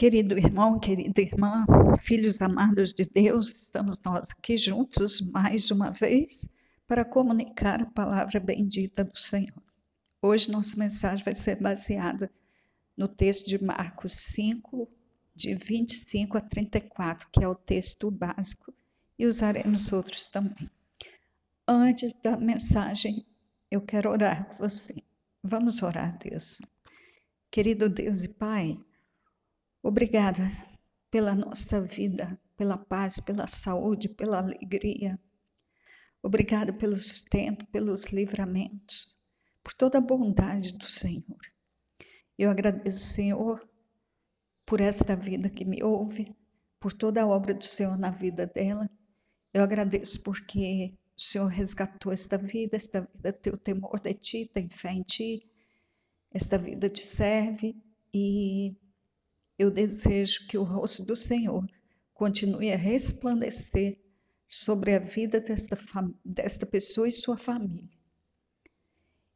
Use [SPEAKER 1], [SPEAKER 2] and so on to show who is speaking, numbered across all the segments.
[SPEAKER 1] Querido irmão, querida irmã, filhos amados de Deus, estamos nós aqui juntos mais uma vez para comunicar a palavra bendita do Senhor. Hoje nossa mensagem vai ser baseada no texto de Marcos 5, de 25 a 34, que é o texto básico, e usaremos outros também. Antes da mensagem, eu quero orar com você. Vamos orar, Deus. Querido Deus e Pai, Obrigada pela nossa vida, pela paz, pela saúde, pela alegria. Obrigada pelo sustento, pelos livramentos, por toda a bondade do Senhor. Eu agradeço, Senhor, por esta vida que me ouve, por toda a obra do Senhor na vida dela. Eu agradeço porque o Senhor resgatou esta vida, esta vida tem o temor de ti, tem fé em ti, esta vida te serve e eu desejo que o rosto do Senhor continue a resplandecer sobre a vida desta, desta pessoa e sua família.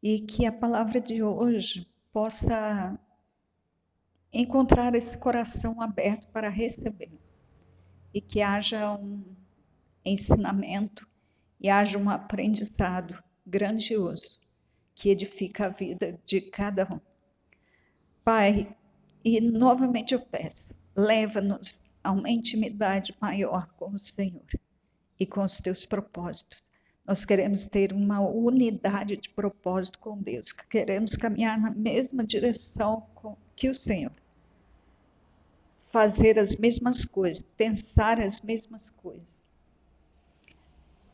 [SPEAKER 1] E que a palavra de hoje possa encontrar esse coração aberto para receber. E que haja um ensinamento e haja um aprendizado grandioso que edifica a vida de cada um. Pai, e novamente eu peço, leva-nos a uma intimidade maior com o Senhor e com os teus propósitos. Nós queremos ter uma unidade de propósito com Deus, queremos caminhar na mesma direção que o Senhor. Fazer as mesmas coisas, pensar as mesmas coisas.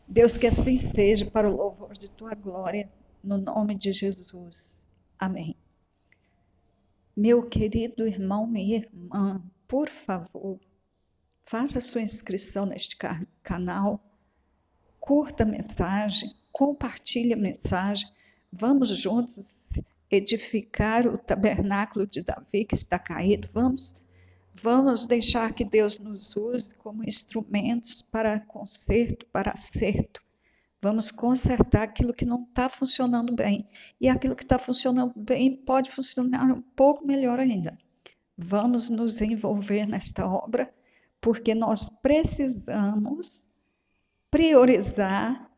[SPEAKER 1] Deus, que assim seja para o louvor de tua glória, no nome de Jesus. Amém. Meu querido irmão e irmã, por favor, faça sua inscrição neste canal, curta a mensagem, compartilhe a mensagem, vamos juntos edificar o tabernáculo de Davi que está caído, vamos vamos deixar que Deus nos use como instrumentos para conserto, para acerto Vamos consertar aquilo que não está funcionando bem. E aquilo que está funcionando bem pode funcionar um pouco melhor ainda. Vamos nos envolver nesta obra, porque nós precisamos priorizar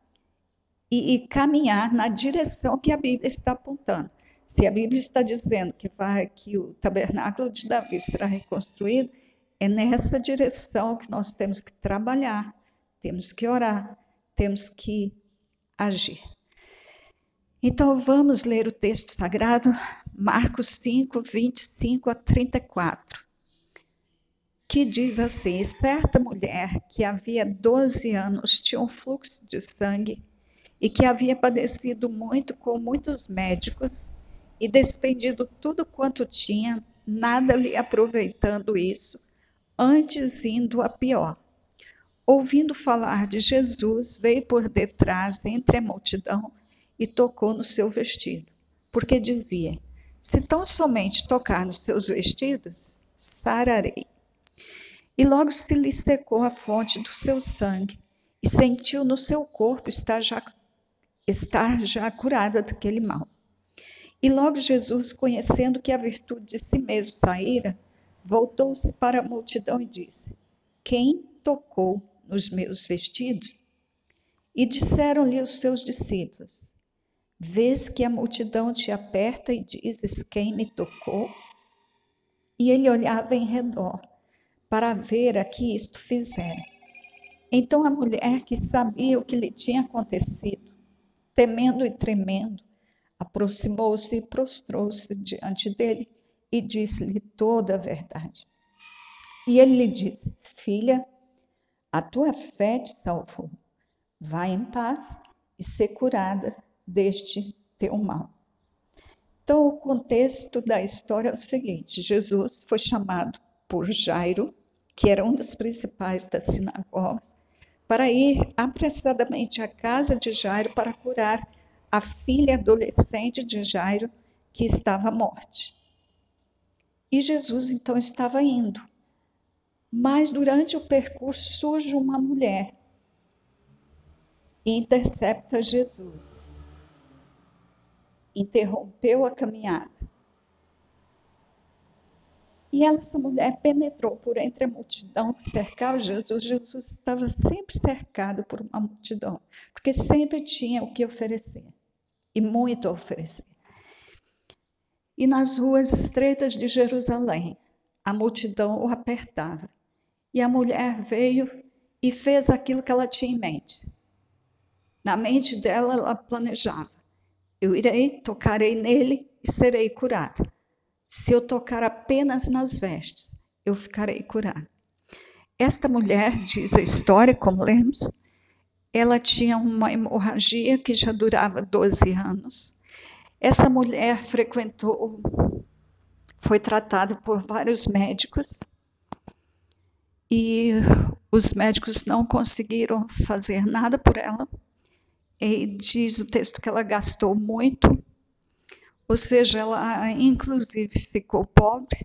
[SPEAKER 1] e, e caminhar na direção que a Bíblia está apontando. Se a Bíblia está dizendo que, vai, que o tabernáculo de Davi será reconstruído, é nessa direção que nós temos que trabalhar, temos que orar, temos que agir. Então vamos ler o texto sagrado, Marcos 5, 25 a 34, que diz assim: certa mulher que havia 12 anos tinha um fluxo de sangue e que havia padecido muito com muitos médicos e despendido tudo quanto tinha, nada lhe aproveitando isso, antes indo a pior ouvindo falar de Jesus, veio por detrás, entre a multidão, e tocou no seu vestido, porque dizia: Se tão somente tocar nos seus vestidos, sararei. E logo se lhe secou a fonte do seu sangue, e sentiu no seu corpo estar já, estar já curada daquele mal. E logo Jesus, conhecendo que a virtude de si mesmo saíra, voltou-se para a multidão e disse: Quem tocou nos meus vestidos? E disseram-lhe os seus discípulos: Vês que a multidão te aperta e dizes: Quem me tocou? E ele olhava em redor para ver a que isto fizera. Então a mulher que sabia o que lhe tinha acontecido, temendo e tremendo, aproximou-se e prostrou-se diante dele e disse-lhe toda a verdade. E ele lhe disse: Filha, a tua fé te salvou. Vai em paz e ser curada deste teu mal. Então, o contexto da história é o seguinte: Jesus foi chamado por Jairo, que era um dos principais das sinagogas, para ir apressadamente à casa de Jairo para curar a filha adolescente de Jairo, que estava morte. E Jesus então estava indo. Mas durante o percurso surge uma mulher e intercepta Jesus. Interrompeu a caminhada. E essa mulher penetrou por entre a multidão que cercava Jesus. Jesus estava sempre cercado por uma multidão, porque sempre tinha o que oferecer e muito a oferecer. E nas ruas estreitas de Jerusalém, a multidão o apertava. E a mulher veio e fez aquilo que ela tinha em mente. Na mente dela, ela planejava: eu irei, tocarei nele e serei curada. Se eu tocar apenas nas vestes, eu ficarei curada. Esta mulher, diz a história, como lemos, ela tinha uma hemorragia que já durava 12 anos. Essa mulher frequentou, foi tratada por vários médicos e os médicos não conseguiram fazer nada por ela. E diz o texto que ela gastou muito ou seja, ela inclusive ficou pobre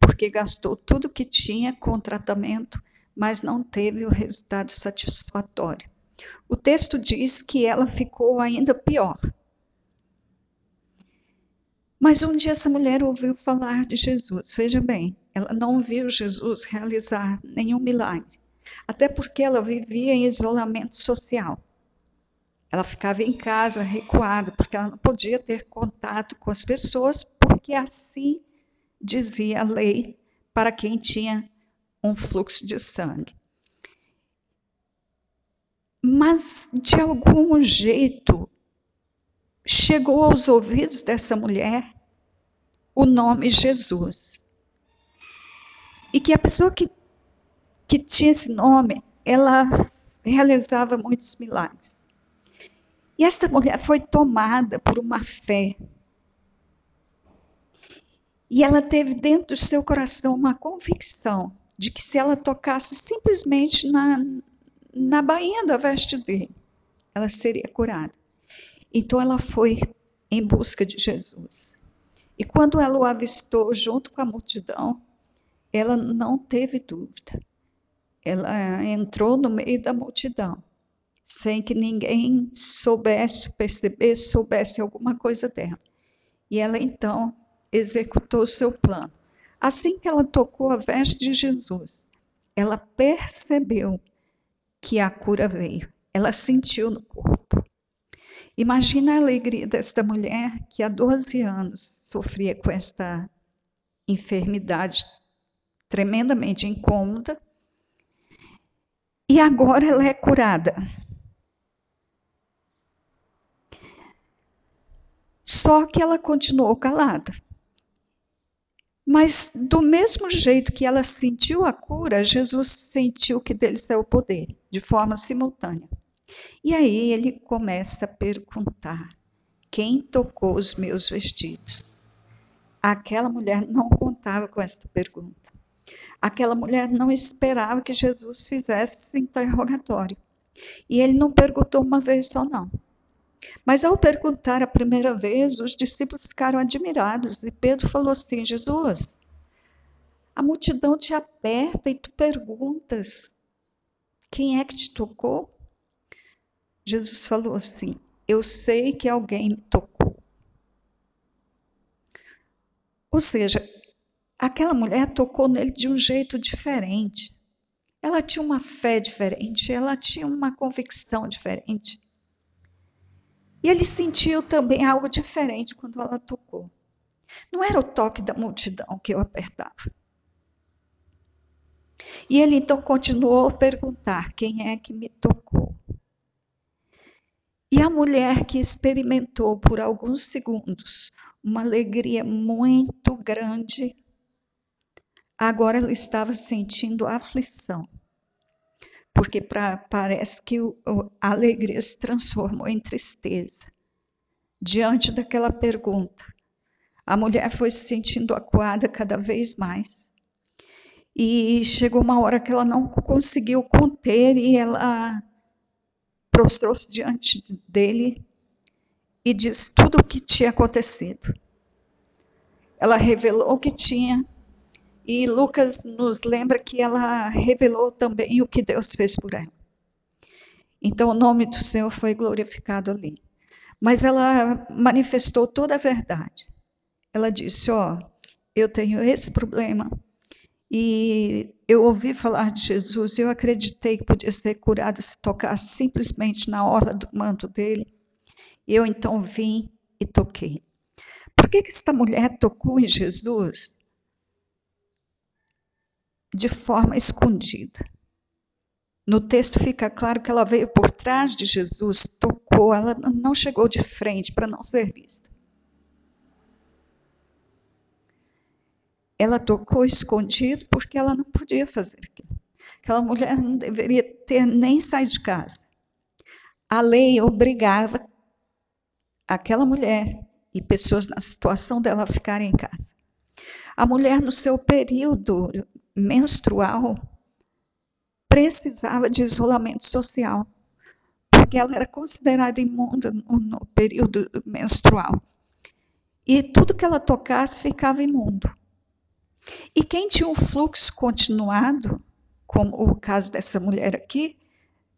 [SPEAKER 1] porque gastou tudo que tinha com tratamento, mas não teve o resultado satisfatório. O texto diz que ela ficou ainda pior. Mas um dia essa mulher ouviu falar de Jesus. Veja bem, ela não viu Jesus realizar nenhum milagre, até porque ela vivia em isolamento social. Ela ficava em casa, recuada, porque ela não podia ter contato com as pessoas, porque assim dizia a lei para quem tinha um fluxo de sangue. Mas, de algum jeito, chegou aos ouvidos dessa mulher o nome Jesus. E que a pessoa que, que tinha esse nome, ela realizava muitos milagres. E esta mulher foi tomada por uma fé. E ela teve dentro do seu coração uma convicção de que se ela tocasse simplesmente na, na bainha da veste dele, ela seria curada. Então ela foi em busca de Jesus. E quando ela o avistou junto com a multidão, ela não teve dúvida. Ela entrou no meio da multidão sem que ninguém soubesse, percebesse, soubesse alguma coisa dela. E ela então executou o seu plano. Assim que ela tocou a veste de Jesus, ela percebeu que a cura veio. Ela sentiu no corpo. Imagina a alegria desta mulher que há 12 anos sofria com esta enfermidade tremendamente incômoda e agora ela é curada. Só que ela continuou calada. Mas, do mesmo jeito que ela sentiu a cura, Jesus sentiu que dele saiu o poder, de forma simultânea. E aí ele começa a perguntar: quem tocou os meus vestidos? Aquela mulher não contava com esta pergunta. Aquela mulher não esperava que Jesus fizesse esse interrogatório. E ele não perguntou uma vez só, não. Mas ao perguntar a primeira vez, os discípulos ficaram admirados e Pedro falou assim: Jesus, a multidão te aperta e tu perguntas: quem é que te tocou? Jesus falou assim: Eu sei que alguém me tocou. Ou seja, aquela mulher tocou nele de um jeito diferente. Ela tinha uma fé diferente, ela tinha uma convicção diferente. E ele sentiu também algo diferente quando ela tocou. Não era o toque da multidão que eu apertava. E ele então continuou a perguntar: quem é que me tocou? E a mulher que experimentou por alguns segundos uma alegria muito grande, agora ela estava sentindo aflição porque pra, parece que o, a alegria se transformou em tristeza. Diante daquela pergunta, a mulher foi se sentindo acuada cada vez mais. E chegou uma hora que ela não conseguiu conter e ela prostrou-se diante dele e disse tudo o que tinha acontecido. Ela revelou o que tinha e Lucas nos lembra que ela revelou também o que Deus fez por ela. Então o nome do Senhor foi glorificado ali. Mas ela manifestou toda a verdade. Ela disse: Ó, oh, eu tenho esse problema, E eu ouvi falar de Jesus, eu acreditei que podia ser curada se tocasse simplesmente na orla do manto dele. E eu então vim e toquei. Por que, que esta mulher tocou em Jesus? De forma escondida. No texto fica claro que ela veio por trás de Jesus, tocou, ela não chegou de frente para não ser vista. Ela tocou escondido porque ela não podia fazer aquilo. Aquela mulher não deveria ter nem saído de casa. A lei obrigava aquela mulher e pessoas na situação dela ficarem em casa. A mulher, no seu período menstrual, precisava de isolamento social, porque ela era considerada imunda no, no período menstrual. E tudo que ela tocasse ficava imundo. E quem tinha um fluxo continuado, como o caso dessa mulher aqui,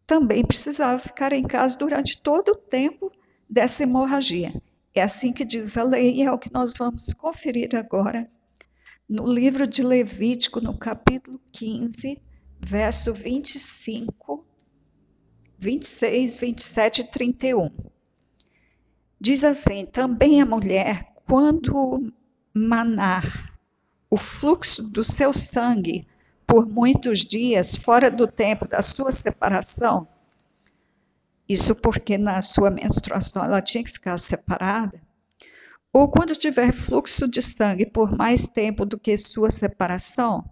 [SPEAKER 1] também precisava ficar em casa durante todo o tempo dessa hemorragia. É assim que diz a lei, e é o que nós vamos conferir agora no livro de Levítico, no capítulo 15, verso 25, 26, 27 e 31. Diz assim: Também a mulher, quando manar o fluxo do seu sangue por muitos dias fora do tempo da sua separação, isso porque na sua menstruação ela tinha que ficar separada, ou quando tiver fluxo de sangue por mais tempo do que sua separação,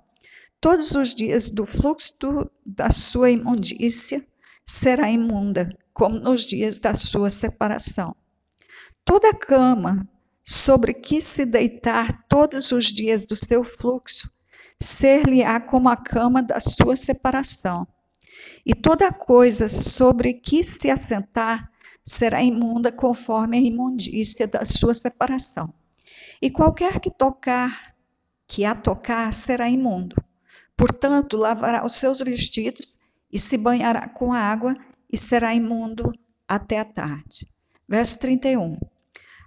[SPEAKER 1] todos os dias do fluxo do, da sua imundícia será imunda, como nos dias da sua separação. Toda cama sobre que se deitar todos os dias do seu fluxo, ser-lhe-á como a cama da sua separação. E toda coisa sobre que se assentar será imunda conforme a imundícia da sua separação. E qualquer que tocar, que a tocar, será imundo. Portanto, lavará os seus vestidos e se banhará com água e será imundo até a tarde. Verso 31.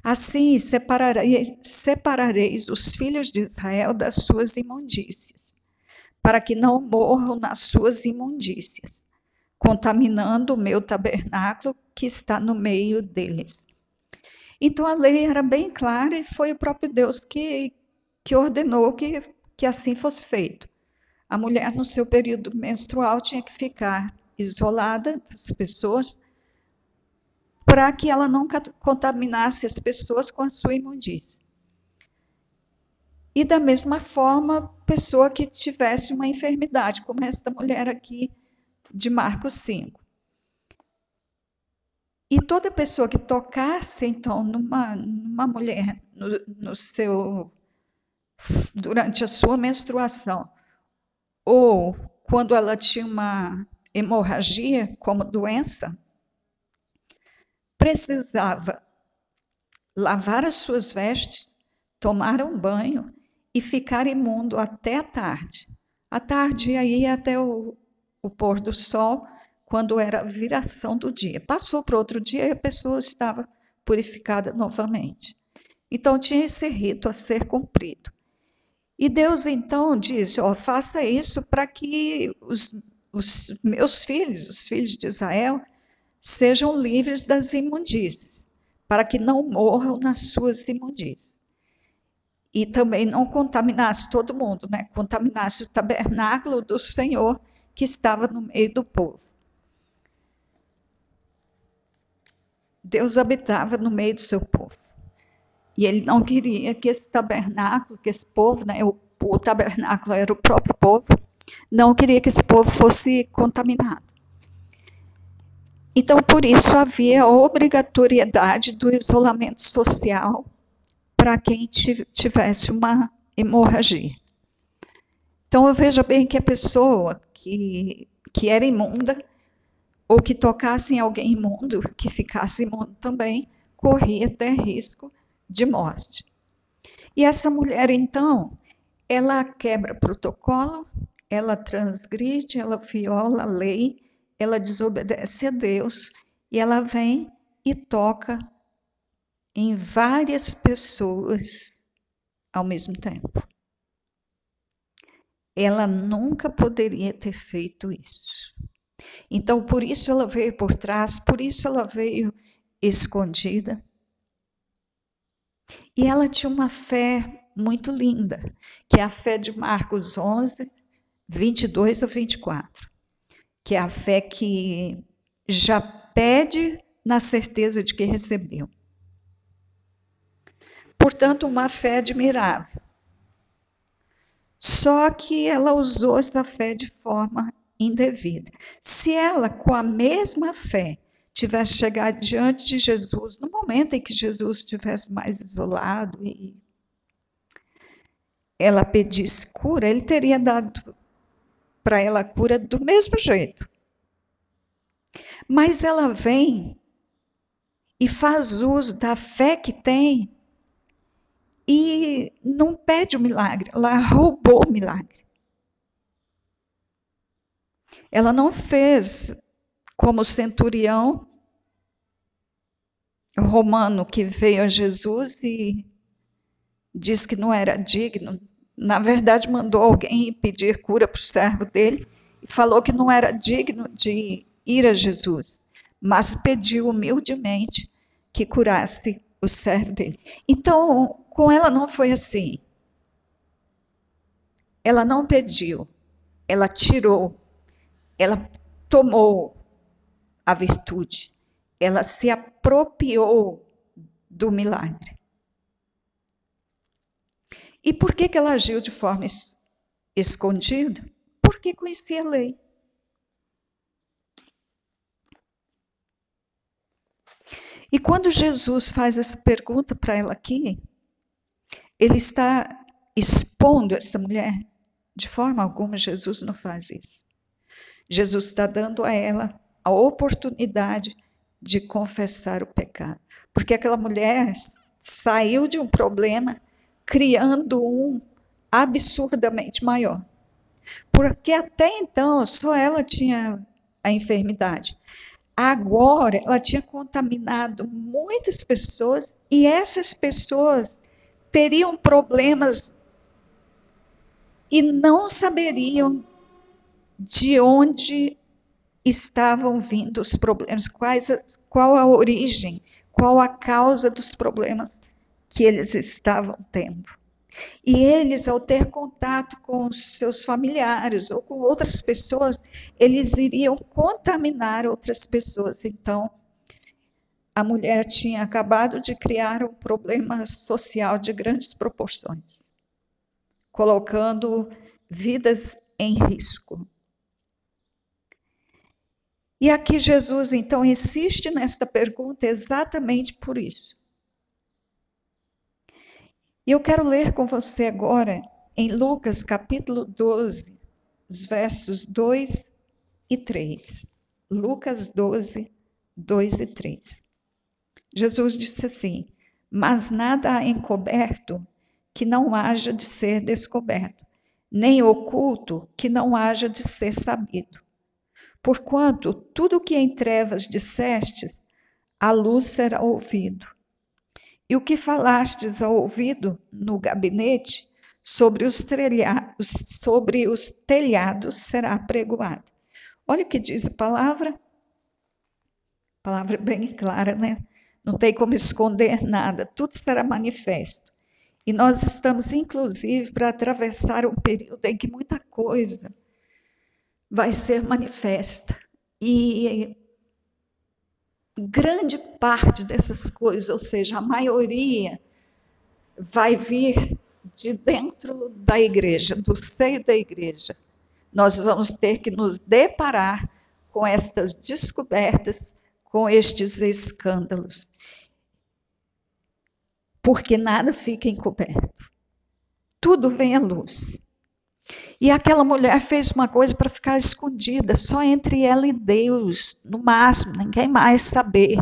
[SPEAKER 1] Assim separareis, separareis os filhos de Israel das suas imundícias, para que não morram nas suas imundícias, contaminando o meu tabernáculo que está no meio deles. Então a lei era bem clara e foi o próprio Deus que, que ordenou que, que assim fosse feito. A mulher, no seu período menstrual, tinha que ficar isolada das pessoas para que ela não contaminasse as pessoas com a sua imundícia. E da mesma forma, pessoa que tivesse uma enfermidade, como esta mulher aqui de Marcos 5. E toda pessoa que tocasse, então, numa, numa mulher no, no seu durante a sua menstruação, ou quando ela tinha uma hemorragia como doença, precisava lavar as suas vestes, tomar um banho e ficar imundo até a tarde. A tarde aí até o, o pôr do sol, quando era a viração do dia. Passou para outro dia e a pessoa estava purificada novamente. Então tinha esse rito a ser cumprido. E Deus então disse: oh, faça isso para que os, os meus filhos, os filhos de Israel, sejam livres das imundícies, para que não morram nas suas imundícies. E também não contaminasse todo mundo, né? contaminasse o tabernáculo do Senhor que estava no meio do povo. Deus habitava no meio do seu povo. E ele não queria que esse tabernáculo, que esse povo, né, o, o tabernáculo era o próprio povo, não queria que esse povo fosse contaminado. Então, por isso havia a obrigatoriedade do isolamento social para quem tivesse uma hemorragia. Então, eu vejo bem que a pessoa que, que era imunda, ou que tocasse em alguém imundo, que ficasse imundo também, corria até risco de morte. E essa mulher, então, ela quebra protocolo, ela transgride, ela viola a lei, ela desobedece a Deus e ela vem e toca em várias pessoas ao mesmo tempo. Ela nunca poderia ter feito isso. Então, por isso ela veio por trás, por isso ela veio escondida. E ela tinha uma fé muito linda, que é a fé de Marcos 11, 22 a 24, que é a fé que já pede na certeza de que recebeu. Portanto, uma fé admirável. Só que ela usou essa fé de forma indevida. Se ela, com a mesma fé, tivesse chegado diante de Jesus, no momento em que Jesus estivesse mais isolado e ela pedisse cura, ele teria dado para ela cura do mesmo jeito. Mas ela vem e faz uso da fé que tem e não pede o milagre, ela roubou o milagre. Ela não fez como o centurião romano que veio a Jesus e disse que não era digno. Na verdade, mandou alguém pedir cura para o servo dele e falou que não era digno de ir a Jesus, mas pediu humildemente que curasse o servo dele. Então, com ela não foi assim. Ela não pediu, ela tirou, ela tomou a virtude, ela se apropriou do milagre. E por que, que ela agiu de forma es escondida? Porque conhecia a lei. E quando Jesus faz essa pergunta para ela aqui, ele está expondo essa mulher. De forma alguma, Jesus não faz isso. Jesus está dando a ela a oportunidade de confessar o pecado. Porque aquela mulher saiu de um problema criando um absurdamente maior. Porque até então só ela tinha a enfermidade. Agora ela tinha contaminado muitas pessoas e essas pessoas teriam problemas e não saberiam de onde estavam vindo os problemas, quais, qual a origem, qual a causa dos problemas que eles estavam tendo. E eles, ao ter contato com seus familiares ou com outras pessoas, eles iriam contaminar outras pessoas. Então, a mulher tinha acabado de criar um problema social de grandes proporções, colocando vidas em risco. E aqui Jesus então insiste nesta pergunta exatamente por isso. E eu quero ler com você agora em Lucas capítulo 12, os versos 2 e 3. Lucas 12, 2 e 3. Jesus disse assim: Mas nada há encoberto que não haja de ser descoberto, nem oculto que não haja de ser sabido. Porquanto tudo que em trevas dissestes, a luz será ouvido. E o que falastes ao ouvido no gabinete, sobre os, telhados, sobre os telhados será pregoado. Olha o que diz a palavra. Palavra bem clara, né? Não tem como esconder nada, tudo será manifesto. E nós estamos, inclusive, para atravessar um período em que muita coisa vai ser manifesta. E grande parte dessas coisas, ou seja, a maioria, vai vir de dentro da igreja, do seio da igreja. Nós vamos ter que nos deparar com estas descobertas com estes escândalos. Porque nada fica encoberto. Tudo vem à luz. E aquela mulher fez uma coisa para ficar escondida, só entre ela e Deus, no máximo, ninguém mais saber.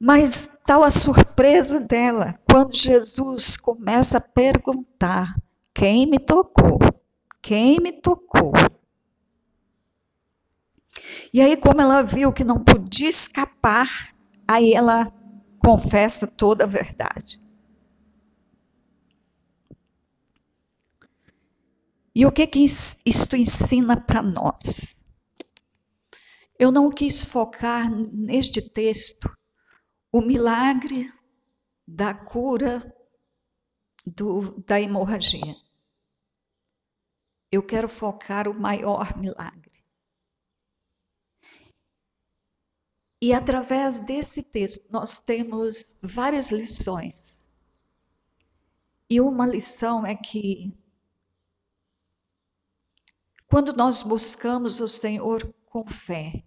[SPEAKER 1] Mas tal a surpresa dela, quando Jesus começa a perguntar: quem me tocou? Quem me tocou? E aí, como ela viu que não podia escapar, aí ela confessa toda a verdade. E o que, que isto ensina para nós? Eu não quis focar neste texto o milagre da cura do, da hemorragia. Eu quero focar o maior milagre. E através desse texto nós temos várias lições. E uma lição é que quando nós buscamos o Senhor com fé,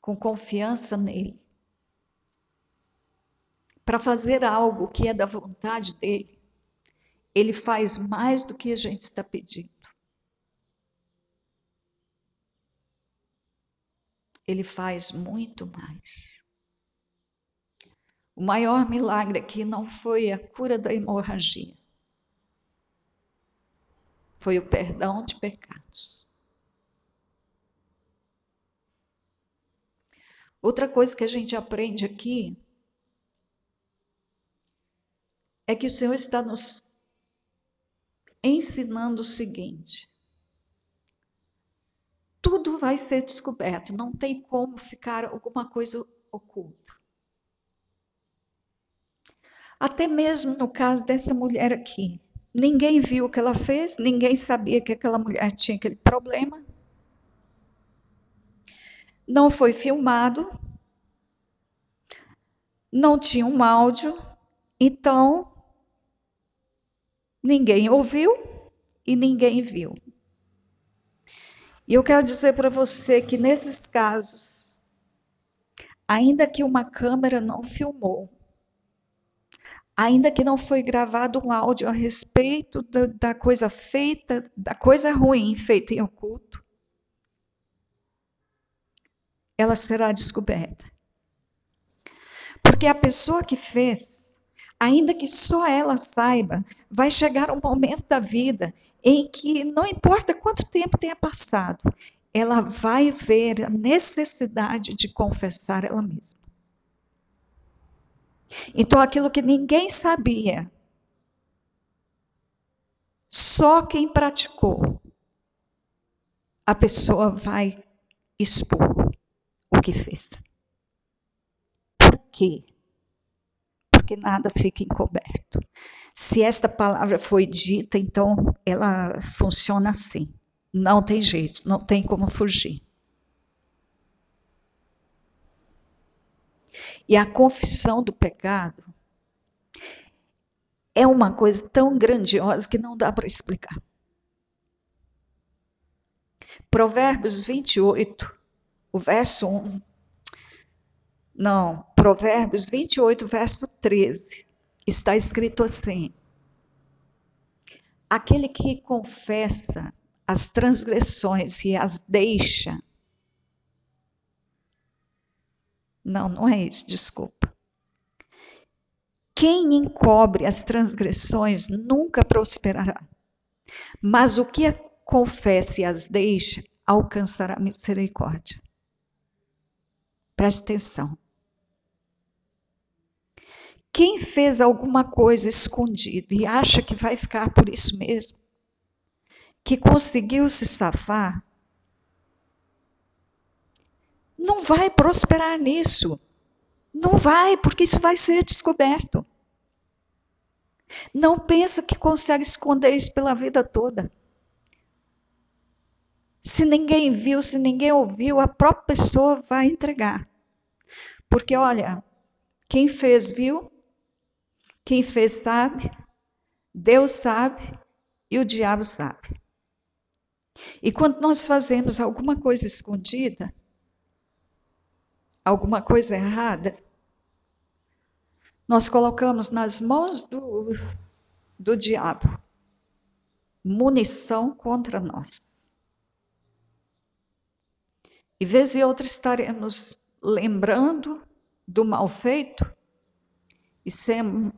[SPEAKER 1] com confiança nele, para fazer algo que é da vontade dele, ele faz mais do que a gente está pedindo. Ele faz muito mais. O maior milagre aqui não foi a cura da hemorragia, foi o perdão de pecados. Outra coisa que a gente aprende aqui é que o Senhor está nos ensinando o seguinte: tudo vai ser descoberto, não tem como ficar alguma coisa oculta. Até mesmo no caso dessa mulher aqui, ninguém viu o que ela fez, ninguém sabia que aquela mulher tinha aquele problema. Não foi filmado, não tinha um áudio, então ninguém ouviu e ninguém viu. E eu quero dizer para você que nesses casos, ainda que uma câmera não filmou, ainda que não foi gravado um áudio a respeito da, da coisa feita, da coisa ruim feita em oculto, ela será descoberta. Porque a pessoa que fez, ainda que só ela saiba, vai chegar um momento da vida em que não importa quanto tempo tenha passado, ela vai ver a necessidade de confessar ela mesma. Então, aquilo que ninguém sabia, só quem praticou, a pessoa vai expor o que fez. Por quê? Porque nada fica encoberto. Se esta palavra foi dita, então ela funciona assim. Não tem jeito, não tem como fugir. E a confissão do pecado é uma coisa tão grandiosa que não dá para explicar. Provérbios 28, o verso 1. Não, Provérbios 28, verso 13 está escrito assim: aquele que confessa as transgressões e as deixa. Não, não é isso, desculpa. Quem encobre as transgressões nunca prosperará, mas o que confessa e as deixa alcançará misericórdia. Preste atenção. Quem fez alguma coisa escondido e acha que vai ficar por isso mesmo, que conseguiu se safar, não vai prosperar nisso. Não vai, porque isso vai ser descoberto. Não pensa que consegue esconder isso pela vida toda. Se ninguém viu, se ninguém ouviu, a própria pessoa vai entregar. Porque, olha, quem fez viu, quem fez sabe, Deus sabe e o diabo sabe. E quando nós fazemos alguma coisa escondida, alguma coisa errada, nós colocamos nas mãos do, do diabo munição contra nós. E vez e outra estaremos lembrando do mal feito e, sem,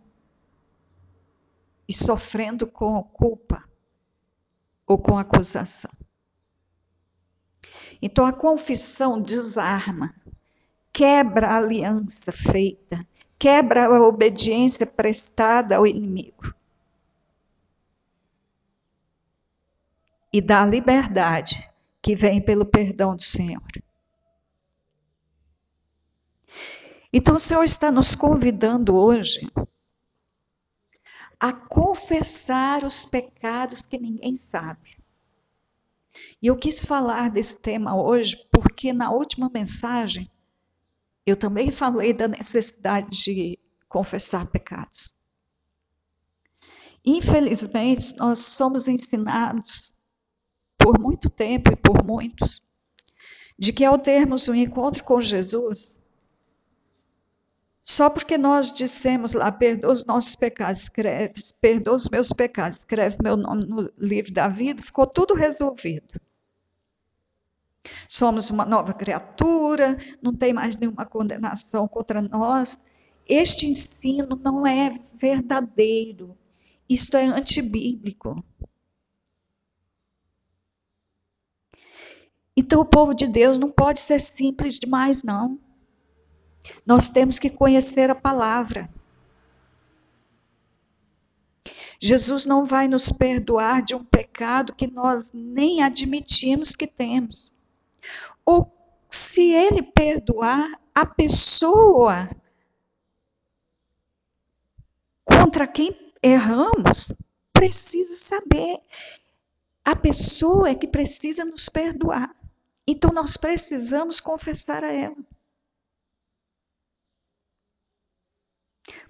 [SPEAKER 1] e sofrendo com culpa ou com acusação. Então a confissão desarma, quebra a aliança feita, quebra a obediência prestada ao inimigo. e da liberdade que vem pelo perdão do Senhor. Então, o Senhor está nos convidando hoje a confessar os pecados que ninguém sabe. E eu quis falar desse tema hoje porque na última mensagem eu também falei da necessidade de confessar pecados. Infelizmente, nós somos ensinados por muito tempo e por muitos de que ao termos um encontro com Jesus, só porque nós dissemos lá, perdoa os nossos pecados, escreve, perdoa os meus pecados, escreve meu nome no livro da vida, ficou tudo resolvido. Somos uma nova criatura, não tem mais nenhuma condenação contra nós. Este ensino não é verdadeiro. Isto é antibíblico. Então o povo de Deus não pode ser simples demais, não. Nós temos que conhecer a palavra. Jesus não vai nos perdoar de um pecado que nós nem admitimos que temos. Ou se ele perdoar a pessoa contra quem erramos, precisa saber. A pessoa é que precisa nos perdoar. Então nós precisamos confessar a ela.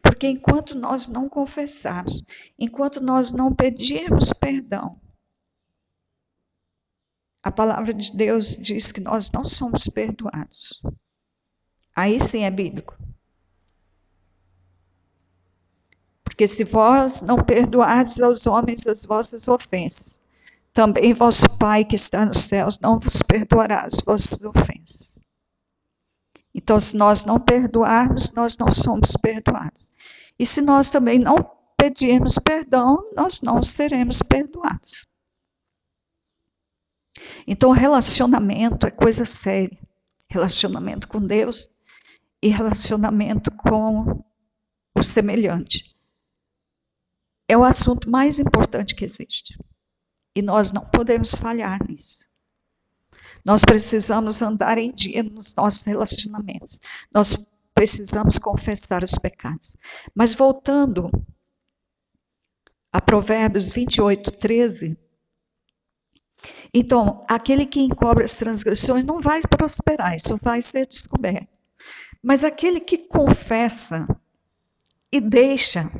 [SPEAKER 1] Porque enquanto nós não confessarmos, enquanto nós não pedirmos perdão, a palavra de Deus diz que nós não somos perdoados. Aí sim é bíblico. Porque se vós não perdoardes aos homens as vossas ofensas, também vosso Pai que está nos céus não vos perdoará as vossas ofensas. Então, se nós não perdoarmos, nós não somos perdoados. E se nós também não pedirmos perdão, nós não seremos perdoados. Então, relacionamento é coisa séria. Relacionamento com Deus e relacionamento com o semelhante. É o assunto mais importante que existe. E nós não podemos falhar nisso. Nós precisamos andar em dia nos nossos relacionamentos. Nós precisamos confessar os pecados. Mas voltando a Provérbios 28, 13, então, aquele que encobre as transgressões não vai prosperar, isso vai ser descoberto. Mas aquele que confessa e deixa,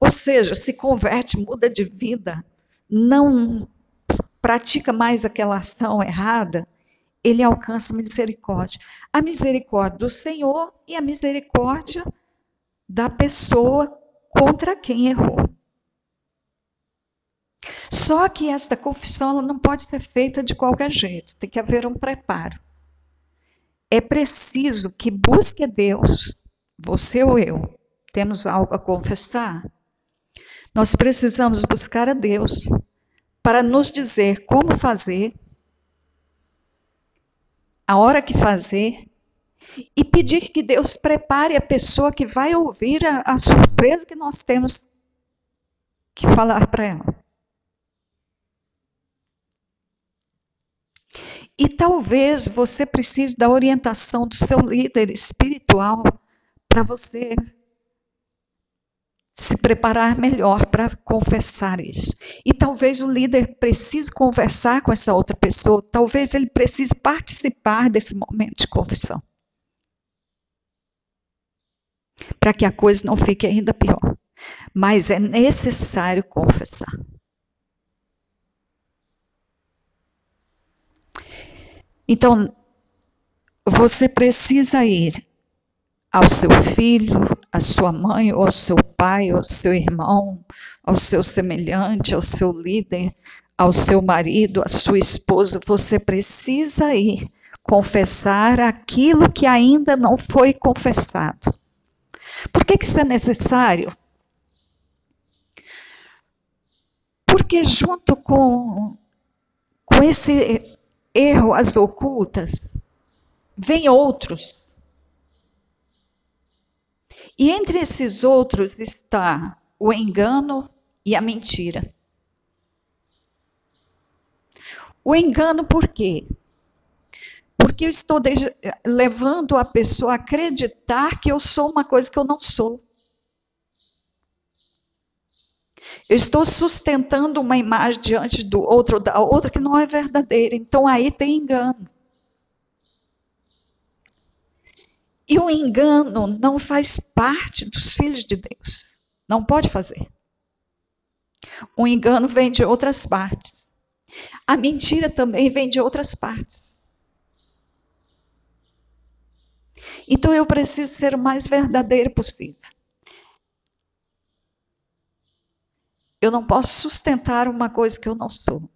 [SPEAKER 1] ou seja, se converte, muda de vida, não pratica mais aquela ação errada, ele alcança misericórdia. A misericórdia do Senhor e a misericórdia da pessoa contra quem errou. Só que esta confissão não pode ser feita de qualquer jeito, tem que haver um preparo. É preciso que busque Deus, você ou eu, temos algo a confessar. Nós precisamos buscar a Deus para nos dizer como fazer, a hora que fazer, e pedir que Deus prepare a pessoa que vai ouvir a, a surpresa que nós temos que falar para ela. E talvez você precise da orientação do seu líder espiritual para você se preparar melhor para confessar isso. E talvez o líder precise conversar com essa outra pessoa, talvez ele precise participar desse momento de confissão. Para que a coisa não fique ainda pior. Mas é necessário confessar. Então, você precisa ir ao seu filho, à sua mãe, ou ao seu pai, ao seu irmão, ao seu semelhante, ao seu líder, ao seu marido, à sua esposa. Você precisa ir confessar aquilo que ainda não foi confessado. Por que, que isso é necessário? Porque junto com, com esse erro as ocultas, vem outros. E entre esses outros está o engano e a mentira. O engano por quê? Porque eu estou levando a pessoa a acreditar que eu sou uma coisa que eu não sou. Eu estou sustentando uma imagem diante do outro, da outra, que não é verdadeira. Então aí tem engano. E o engano não faz parte dos filhos de Deus. Não pode fazer. O engano vem de outras partes. A mentira também vem de outras partes. Então eu preciso ser o mais verdadeiro possível. Eu não posso sustentar uma coisa que eu não sou.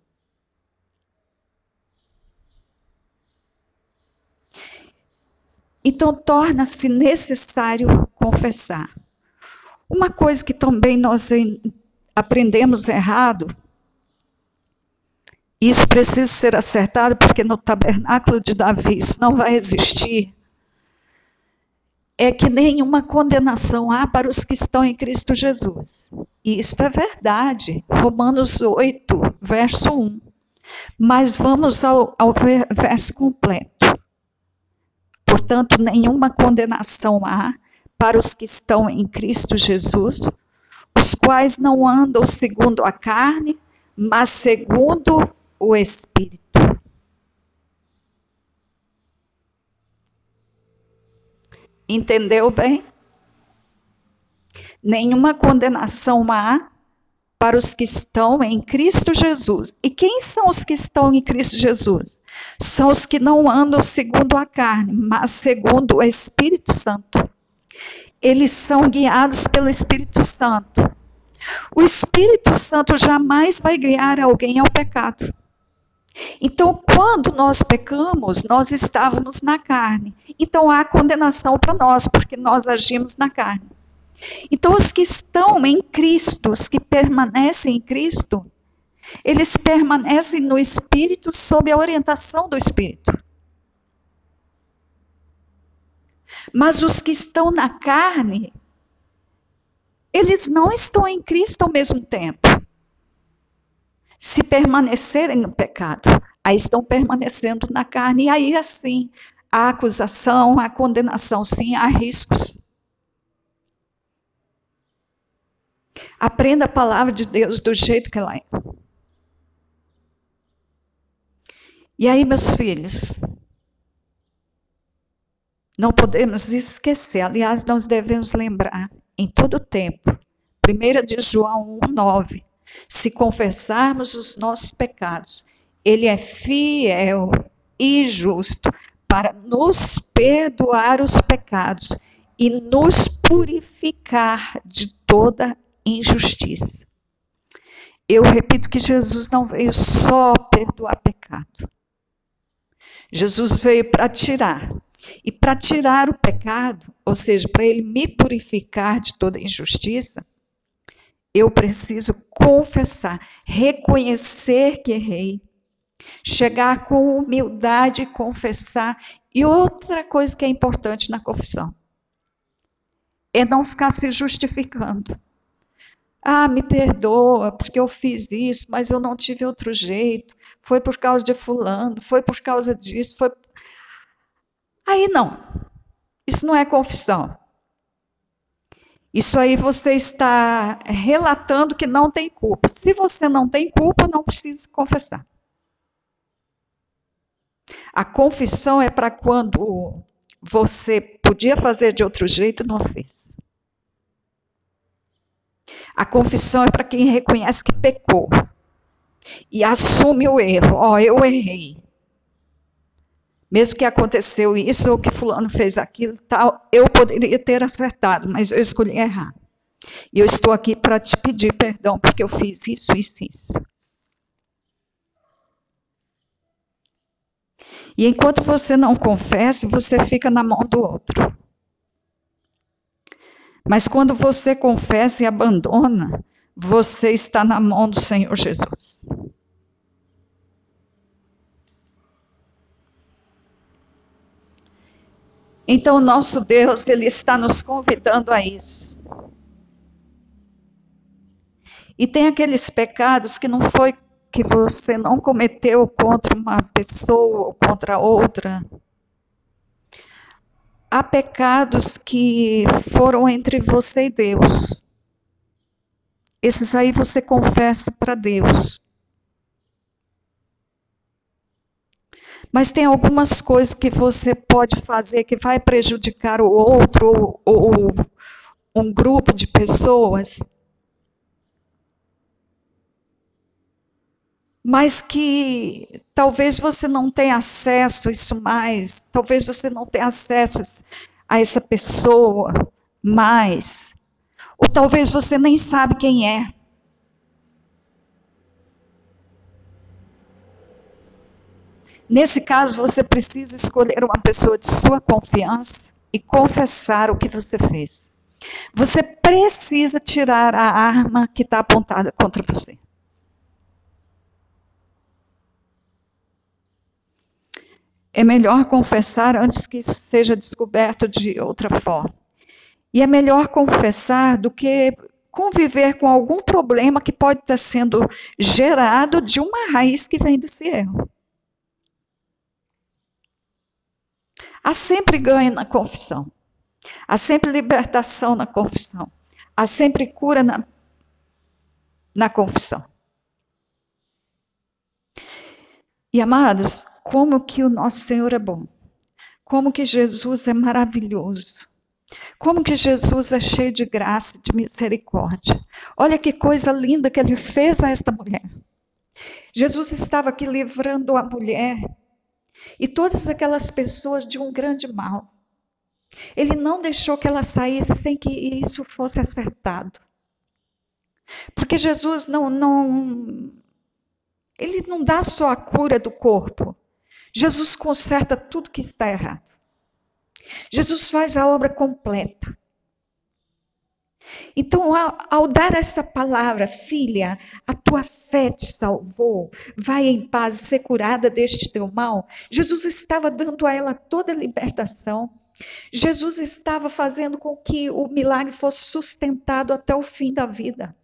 [SPEAKER 1] Então torna-se necessário confessar. Uma coisa que também nós aprendemos errado, isso precisa ser acertado, porque no tabernáculo de Davi isso não vai existir. É que nenhuma condenação há para os que estão em Cristo Jesus. E isto é verdade. Romanos 8, verso 1. Mas vamos ao, ao verso completo. Portanto, nenhuma condenação há para os que estão em Cristo Jesus, os quais não andam segundo a carne, mas segundo o Espírito. Entendeu bem? Nenhuma condenação há para os que estão em Cristo Jesus. E quem são os que estão em Cristo Jesus? São os que não andam segundo a carne, mas segundo o Espírito Santo. Eles são guiados pelo Espírito Santo. O Espírito Santo jamais vai guiar alguém ao pecado. Então, quando nós pecamos, nós estávamos na carne. Então há condenação para nós, porque nós agimos na carne. Então, os que estão em Cristo, os que permanecem em Cristo, eles permanecem no Espírito sob a orientação do Espírito. Mas os que estão na carne, eles não estão em Cristo ao mesmo tempo. Se permanecerem no pecado, aí estão permanecendo na carne, e aí assim, há acusação, há condenação, sim, há riscos. Aprenda a palavra de Deus do jeito que ela é. E aí, meus filhos, não podemos esquecer, aliás, nós devemos lembrar em todo tempo. 1 de João 1,9. Se confessarmos os nossos pecados, Ele é fiel e justo para nos perdoar os pecados e nos purificar de toda injustiça. Eu repito que Jesus não veio só perdoar pecado. Jesus veio para tirar. E para tirar o pecado, ou seja, para ele me purificar de toda injustiça, eu preciso confessar, reconhecer que errei, chegar com humildade e confessar. E outra coisa que é importante na confissão é não ficar se justificando. Ah, me perdoa, porque eu fiz isso, mas eu não tive outro jeito. Foi por causa de fulano, foi por causa disso, foi. Aí não. Isso não é confissão. Isso aí você está relatando que não tem culpa. Se você não tem culpa, não precisa confessar. A confissão é para quando você podia fazer de outro jeito e não fez. A confissão é para quem reconhece que pecou e assume o erro. Ó, oh, eu errei. Mesmo que aconteceu isso ou que fulano fez aquilo, tal, eu poderia ter acertado, mas eu escolhi errar. E eu estou aqui para te pedir perdão porque eu fiz isso, isso, isso. E enquanto você não confessa, você fica na mão do outro. Mas quando você confessa e abandona, você está na mão do Senhor Jesus. Então, nosso Deus, Ele está nos convidando a isso. E tem aqueles pecados que não foi que você não cometeu contra uma pessoa ou contra outra. Há pecados que foram entre você e Deus. Esses aí você confessa para Deus. Mas tem algumas coisas que você pode fazer que vai prejudicar o outro ou, ou um grupo de pessoas. Mas que talvez você não tenha acesso a isso mais, talvez você não tenha acesso a essa pessoa mais. Ou talvez você nem sabe quem é. Nesse caso, você precisa escolher uma pessoa de sua confiança e confessar o que você fez. Você precisa tirar a arma que está apontada contra você. É melhor confessar antes que isso seja descoberto de outra forma. E é melhor confessar do que conviver com algum problema que pode estar sendo gerado de uma raiz que vem desse erro. Há sempre ganho na confissão. Há sempre libertação na confissão. Há sempre cura na, na confissão. E amados, como que o nosso Senhor é bom. Como que Jesus é maravilhoso. Como que Jesus é cheio de graça, de misericórdia. Olha que coisa linda que ele fez a esta mulher. Jesus estava aqui livrando a mulher e todas aquelas pessoas de um grande mal. Ele não deixou que ela saísse sem que isso fosse acertado. Porque Jesus não, não ele não dá só a cura do corpo. Jesus conserta tudo que está errado. Jesus faz a obra completa. Então, ao, ao, dar essa palavra, filha, a tua fé te salvou, vai em paz ser curada deste teu mal, Jesus estava dando a ela toda a libertação. Jesus estava fazendo com que o milagre fosse sustentado até o fim da vida.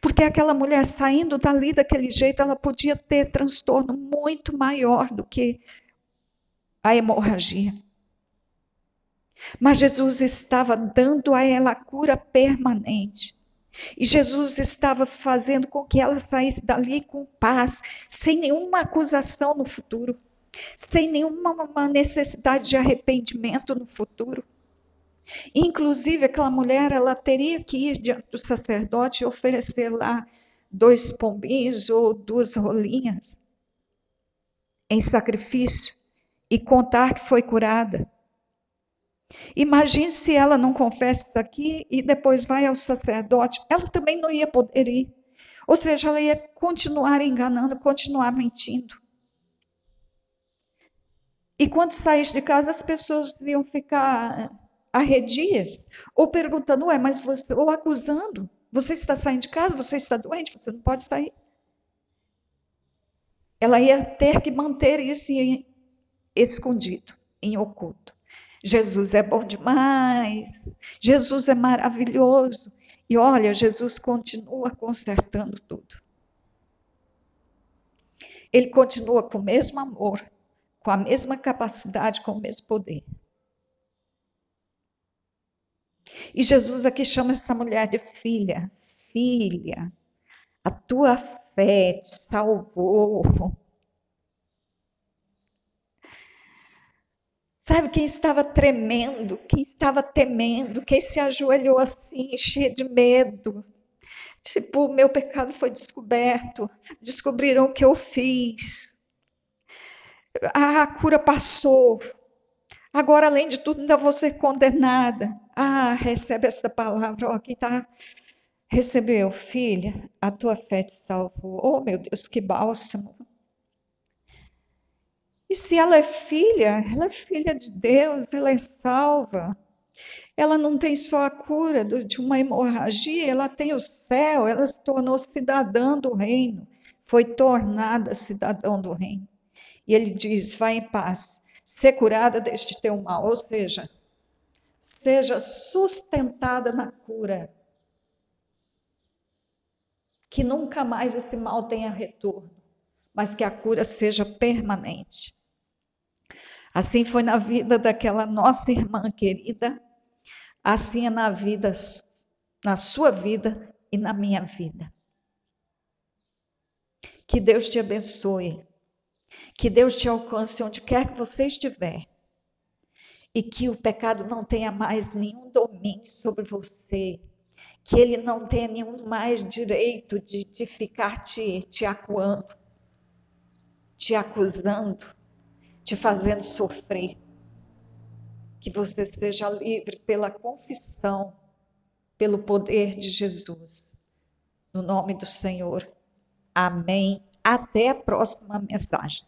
[SPEAKER 1] Porque aquela mulher saindo dali daquele jeito, ela podia ter transtorno muito maior do que a hemorragia. Mas Jesus estava dando a ela a cura permanente. E Jesus estava fazendo com que ela saísse dali com paz, sem nenhuma acusação no futuro, sem nenhuma necessidade de arrependimento no futuro. Inclusive, aquela mulher, ela teria que ir diante do sacerdote e oferecer lá dois pombinhos ou duas rolinhas em sacrifício e contar que foi curada. Imagine se ela não confessa isso aqui e depois vai ao sacerdote, ela também não ia poder ir. Ou seja, ela ia continuar enganando, continuar mentindo. E quando saísse de casa, as pessoas iam ficar arredias, ou perguntando, ué, mas você, ou acusando, você está saindo de casa, você está doente, você não pode sair. Ela ia ter que manter isso escondido, em oculto. Jesus é bom demais, Jesus é maravilhoso. E olha, Jesus continua consertando tudo. Ele continua com o mesmo amor, com a mesma capacidade, com o mesmo poder. E Jesus aqui chama essa mulher de filha, filha, a tua fé te salvou. Sabe quem estava tremendo, quem estava temendo, quem se ajoelhou assim, cheio de medo. Tipo, meu pecado foi descoberto, descobriram o que eu fiz. a cura passou. Agora, além de tudo, ainda vou ser condenada. Ah, recebe esta palavra. Ó, quem está recebeu, filha, a tua fé te salvou. Oh, meu Deus, que bálsamo. E se ela é filha, ela é filha de Deus, ela é salva. Ela não tem só a cura de uma hemorragia, ela tem o céu, ela se tornou cidadã do reino, foi tornada cidadão do reino. E ele diz: vai em paz, ser curada deste teu mal, ou seja, seja sustentada na cura que nunca mais esse mal tenha retorno, mas que a cura seja permanente. Assim foi na vida daquela nossa irmã querida, assim é na vida, na sua vida e na minha vida. Que Deus te abençoe. Que Deus te alcance onde quer que você estiver. E que o pecado não tenha mais nenhum domínio sobre você. Que ele não tenha nenhum mais direito de, de ficar te, te acuando, te acusando, te fazendo sofrer. Que você seja livre pela confissão, pelo poder de Jesus. No nome do Senhor. Amém. Até a próxima mensagem.